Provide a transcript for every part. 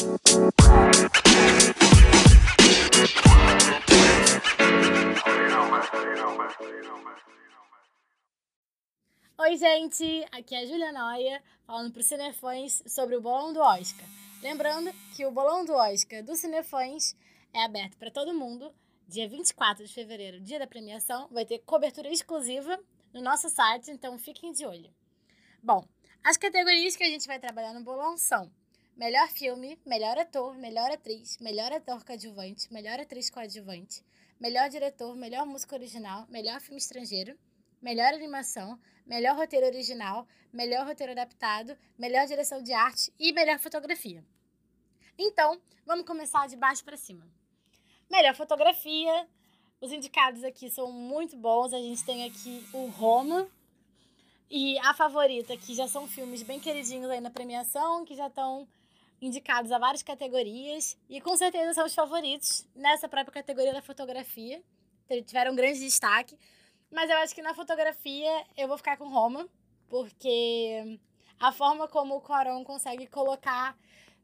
Oi, gente! Aqui é a Julia Noia, falando para os Cinefãs sobre o Bolão do Oscar. Lembrando que o Bolão do Oscar do Cinefãs é aberto para todo mundo. Dia 24 de fevereiro, dia da premiação, vai ter cobertura exclusiva no nosso site, então fiquem de olho. Bom, as categorias que a gente vai trabalhar no bolão são melhor filme, melhor ator, melhor atriz, melhor ator coadjuvante, melhor atriz coadjuvante, melhor diretor, melhor música original, melhor filme estrangeiro, melhor animação, melhor roteiro original, melhor roteiro adaptado, melhor direção de arte e melhor fotografia. Então, vamos começar de baixo para cima. Melhor fotografia. Os indicados aqui são muito bons. A gente tem aqui o Roma e a favorita, que já são filmes bem queridinhos aí na premiação, que já estão indicados a várias categorias e com certeza são os favoritos nessa própria categoria da fotografia. Tiveram grande destaque. Mas eu acho que na fotografia eu vou ficar com Roma, porque a forma como o Corão consegue colocar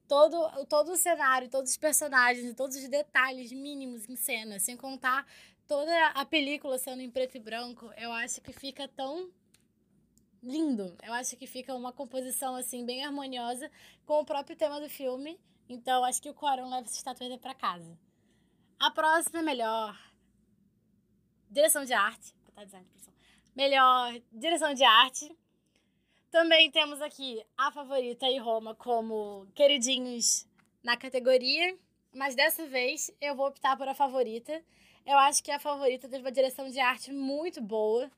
todo, todo o cenário, todos os personagens, todos os detalhes mínimos em cena, sem contar toda a película sendo em preto e branco, eu acho que fica tão lindo. Eu acho que fica uma composição assim bem harmoniosa com o próprio tema do filme. Então acho que o Corão leva essa estatueta para casa. A próxima é melhor direção de arte tá? Design. Melhor direção de arte. Também temos aqui a favorita e Roma como queridinhos na categoria. Mas dessa vez eu vou optar por a favorita. Eu acho que a favorita teve uma direção de arte muito boa.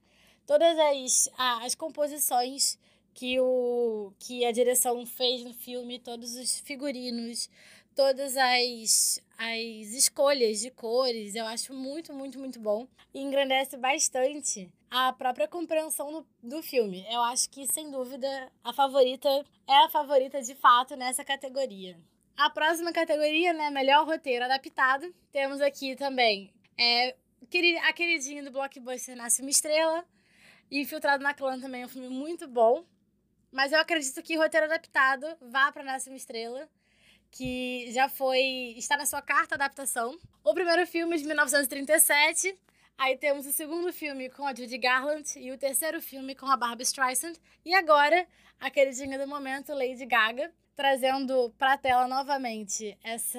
Todas as, as composições que, o, que a direção fez no filme, todos os figurinos, todas as, as escolhas de cores. Eu acho muito, muito, muito bom. E engrandece bastante a própria compreensão do, do filme. Eu acho que, sem dúvida, a favorita é a favorita de fato nessa categoria. A próxima categoria, né, melhor roteiro adaptado. Temos aqui também é, a queridinha do blockbuster Nasce uma Estrela. Infiltrado na Clã também é um filme muito bom. Mas eu acredito que roteiro adaptado vá para Nasce uma Estrela que já foi. está na sua carta adaptação. O primeiro filme de 1937. Aí temos o segundo filme com a Judy Garland e o terceiro filme com a Barbara Streisand. E agora, a queridinha do momento, Lady Gaga, trazendo para a tela novamente essa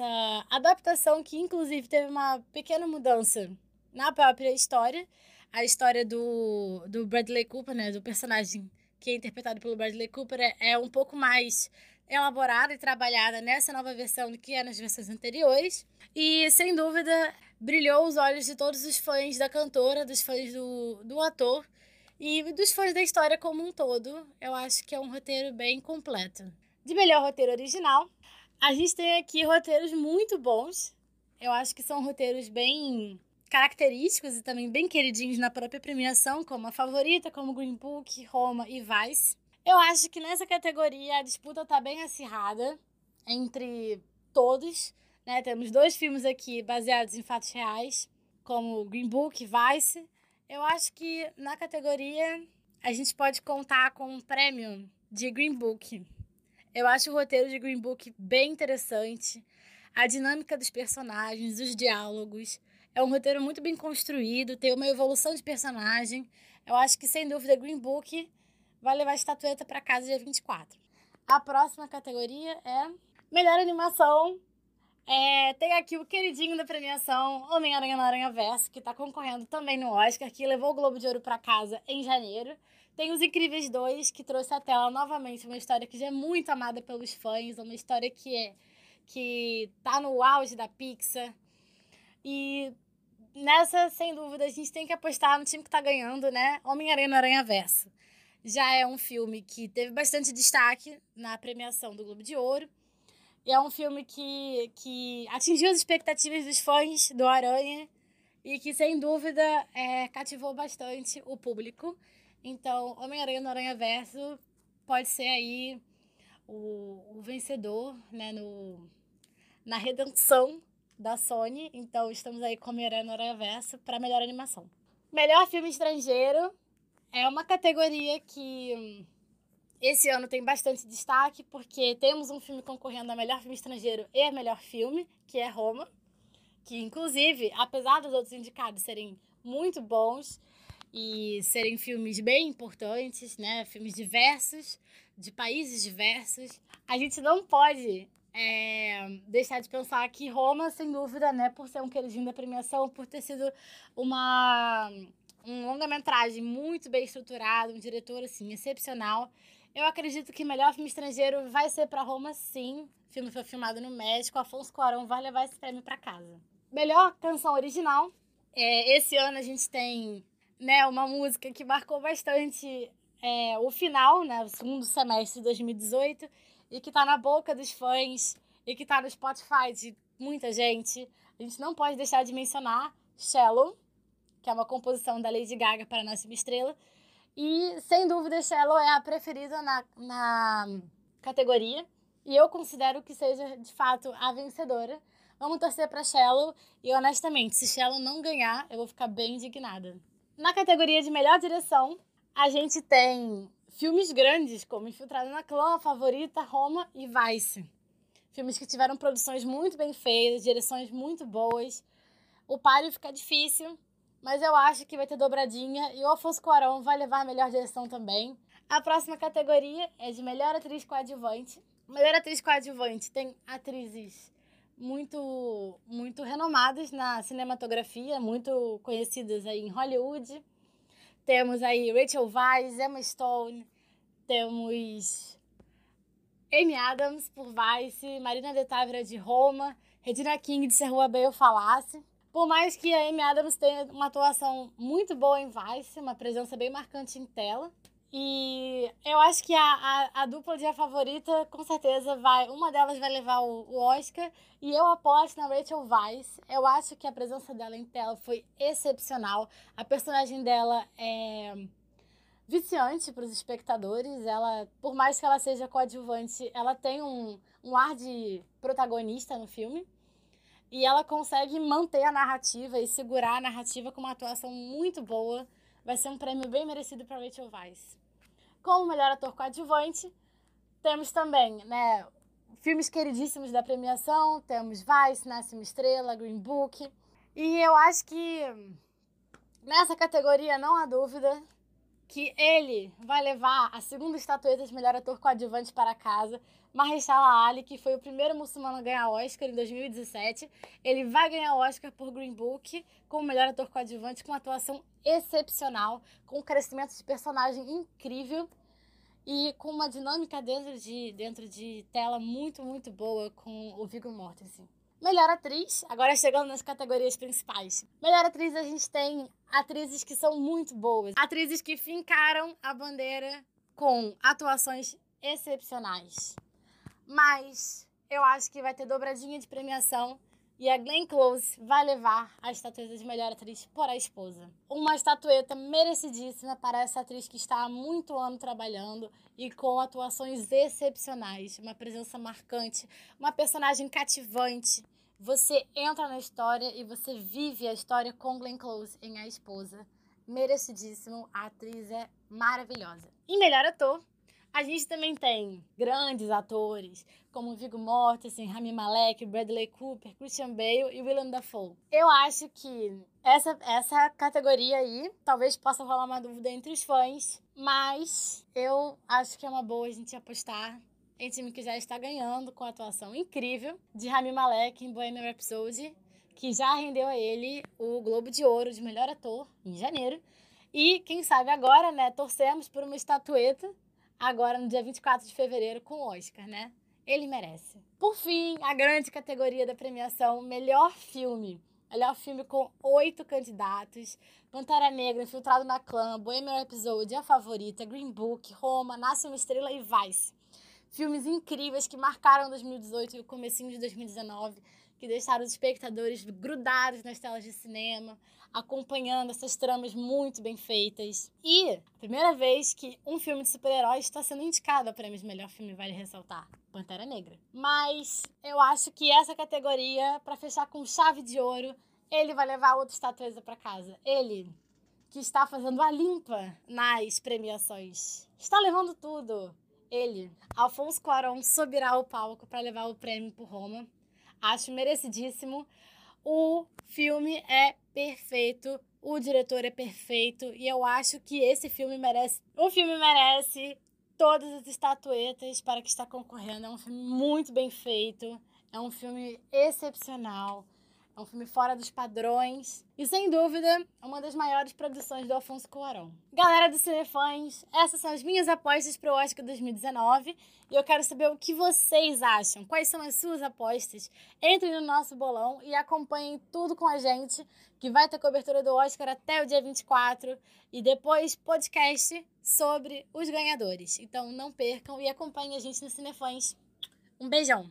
adaptação que, inclusive, teve uma pequena mudança na própria história. A história do, do Bradley Cooper, né, do personagem que é interpretado pelo Bradley Cooper, é, é um pouco mais elaborada e trabalhada nessa nova versão do que é nas versões anteriores. E, sem dúvida, brilhou os olhos de todos os fãs da cantora, dos fãs do, do ator e dos fãs da história como um todo. Eu acho que é um roteiro bem completo. De melhor roteiro original, a gente tem aqui roteiros muito bons. Eu acho que são roteiros bem característicos e também bem queridinhos na própria premiação, como a favorita, como Green Book, Roma e Vice. Eu acho que nessa categoria a disputa tá bem acirrada entre todos. Né? Temos dois filmes aqui baseados em fatos reais, como Green Book e Vice. Eu acho que na categoria a gente pode contar com um prêmio de Green Book. Eu acho o roteiro de Green Book bem interessante. A dinâmica dos personagens, os diálogos. É um roteiro muito bem construído, tem uma evolução de personagem. Eu acho que, sem dúvida, Green Book vai levar a estatueta para casa dia 24. A próxima categoria é Melhor Animação. É, tem aqui o queridinho da premiação, Homem-Aranha no Aranha Verso, que está concorrendo também no Oscar, que levou o Globo de Ouro para casa em janeiro. Tem Os Incríveis 2, que trouxe à tela novamente uma história que já é muito amada pelos fãs, uma história que é que tá no auge da Pixar. E nessa, sem dúvida, a gente tem que apostar no time que está ganhando, né? Homem-Aranha no Aranha Verso já é um filme que teve bastante destaque na premiação do Globo de Ouro. E é um filme que, que atingiu as expectativas dos fãs do Aranha e que, sem dúvida, é, cativou bastante o público. Então, Homem-Aranha no Aranha Verso pode ser aí o, o vencedor né, no, na redenção da Sony. Então, estamos aí com Homem-Aranha no Aranha Verso para melhor animação. Melhor filme estrangeiro, é uma categoria que esse ano tem bastante destaque porque temos um filme concorrendo a melhor filme estrangeiro e a melhor filme, que é Roma, que inclusive, apesar dos outros indicados serem muito bons e serem filmes bem importantes, né, filmes diversos, de países diversos, a gente não pode é, deixar de pensar que Roma, sem dúvida, né, por ser um queridinho da premiação, por ter sido uma um longa-metragem muito bem estruturado, um diretor assim excepcional. Eu acredito que melhor filme estrangeiro vai ser para Roma, sim. O filme foi filmado no México. Afonso Cuarón vai levar esse prêmio para casa. Melhor canção original. É, esse ano a gente tem né, uma música que marcou bastante é, o final, né, o segundo semestre de 2018, e que tá na boca dos fãs, e que tá no Spotify de muita gente. A gente não pode deixar de mencionar Shallow, que é uma composição da Lady Gaga para Nasce Uma Estrela. E, sem dúvida, Shallow é a preferida na, na categoria. E eu considero que seja, de fato, a vencedora. Vamos torcer para Shallow. E, honestamente, se Shallow não ganhar, eu vou ficar bem indignada. Na categoria de melhor direção, a gente tem filmes grandes, como Infiltrado na Clã, Favorita, Roma e Vice. Filmes que tiveram produções muito bem feitas, direções muito boas. O páreo fica difícil, mas eu acho que vai ter dobradinha e o Afonso Cuarón vai levar a melhor direção também. A próxima categoria é de melhor atriz coadjuvante. Melhor atriz coadjuvante tem atrizes muito muito renomadas na cinematografia, muito conhecidas aí em Hollywood. Temos aí Rachel Weisz, Emma Stone, temos Amy Adams por Vice, Marina de Távora de Roma, Regina King de Rua Bem Falasse. Por mais que a Amy Adams tenha uma atuação muito boa em Vice, uma presença bem marcante em tela. E eu acho que a, a, a, dupla de a favorita, com certeza, vai. Uma delas vai levar o, o Oscar. E eu aposto na Rachel Weisz. Eu acho que a presença dela em tela foi excepcional. A personagem dela é viciante para os espectadores. Ela, por mais que ela seja coadjuvante, ela tem um, um ar de protagonista no filme. E ela consegue manter a narrativa e segurar a narrativa com uma atuação muito boa. Vai ser um prêmio bem merecido para Rachel Weisz. Como melhor ator coadjuvante, temos também, né, filmes queridíssimos da premiação, temos Vice, Nasce uma Estrela, Green Book. E eu acho que nessa categoria não há dúvida que ele vai levar a segunda estatueta de melhor ator coadjuvante para casa. Mahershala Ali, que foi o primeiro muçulmano a ganhar Oscar em 2017. Ele vai ganhar Oscar por Green Book como melhor ator coadjuvante, com uma atuação excepcional, com um crescimento de personagem incrível e com uma dinâmica dentro de, dentro de tela muito, muito boa com o Viggo Mortensen. Melhor atriz, agora chegando nas categorias principais. Melhor atriz, a gente tem atrizes que são muito boas. Atrizes que fincaram a bandeira com atuações excepcionais. Mas eu acho que vai ter dobradinha de premiação e a Glenn Close vai levar a estatueta de melhor atriz por A Esposa. Uma estatueta merecidíssima para essa atriz que está há muito ano trabalhando e com atuações excepcionais, uma presença marcante, uma personagem cativante. Você entra na história e você vive a história com Glenn Close em A Esposa. Merecidíssimo, a atriz é maravilhosa. E melhor ator, a gente também tem grandes atores, como Viggo Mortensen, Rami Malek, Bradley Cooper, Christian Bale e Willem Dafoe. Eu acho que essa, essa categoria aí talvez possa rolar uma dúvida entre os fãs, mas eu acho que é uma boa a gente apostar em time que já está ganhando com a atuação incrível de Rami Malek em Bohemian Rhapsody, que já rendeu a ele o Globo de Ouro de melhor ator em janeiro. E quem sabe agora, né, torcemos por uma estatueta agora no dia 24 de fevereiro com o Oscar, né? Ele merece. Por fim, a grande categoria da premiação, melhor filme. Melhor filme com oito candidatos. Pantera Negra, Infiltrado na Clã, Bohemian Rhapsody, A Favorita, Green Book, Roma, Nasce Uma Estrela e Vice. Filmes incríveis que marcaram 2018 e o comecinho de 2019 que deixaram os espectadores grudados nas telas de cinema, acompanhando essas tramas muito bem feitas. E primeira vez que um filme de super-heróis está sendo indicado a prêmio de melhor filme, vale ressaltar. Pantera Negra. Mas eu acho que essa categoria, para fechar com chave de ouro, ele vai levar outra estatueta para casa. Ele, que está fazendo a limpa nas premiações, está levando tudo. ele, Alfonso Cuarón, subirá ao palco para levar o prêmio por Roma. Acho merecidíssimo. O filme é perfeito, o diretor é perfeito e eu acho que esse filme merece, o filme merece todas as estatuetas para que está concorrendo. É um filme muito bem feito, é um filme excepcional. Um filme fora dos padrões e, sem dúvida, uma das maiores produções do Alfonso Cuarón. Galera do Cinefãs, essas são as minhas apostas para o Oscar 2019 e eu quero saber o que vocês acham. Quais são as suas apostas? Entrem no nosso bolão e acompanhem tudo com a gente, que vai ter cobertura do Oscar até o dia 24 e depois podcast sobre os ganhadores. Então não percam e acompanhem a gente no Cinefãs. Um beijão!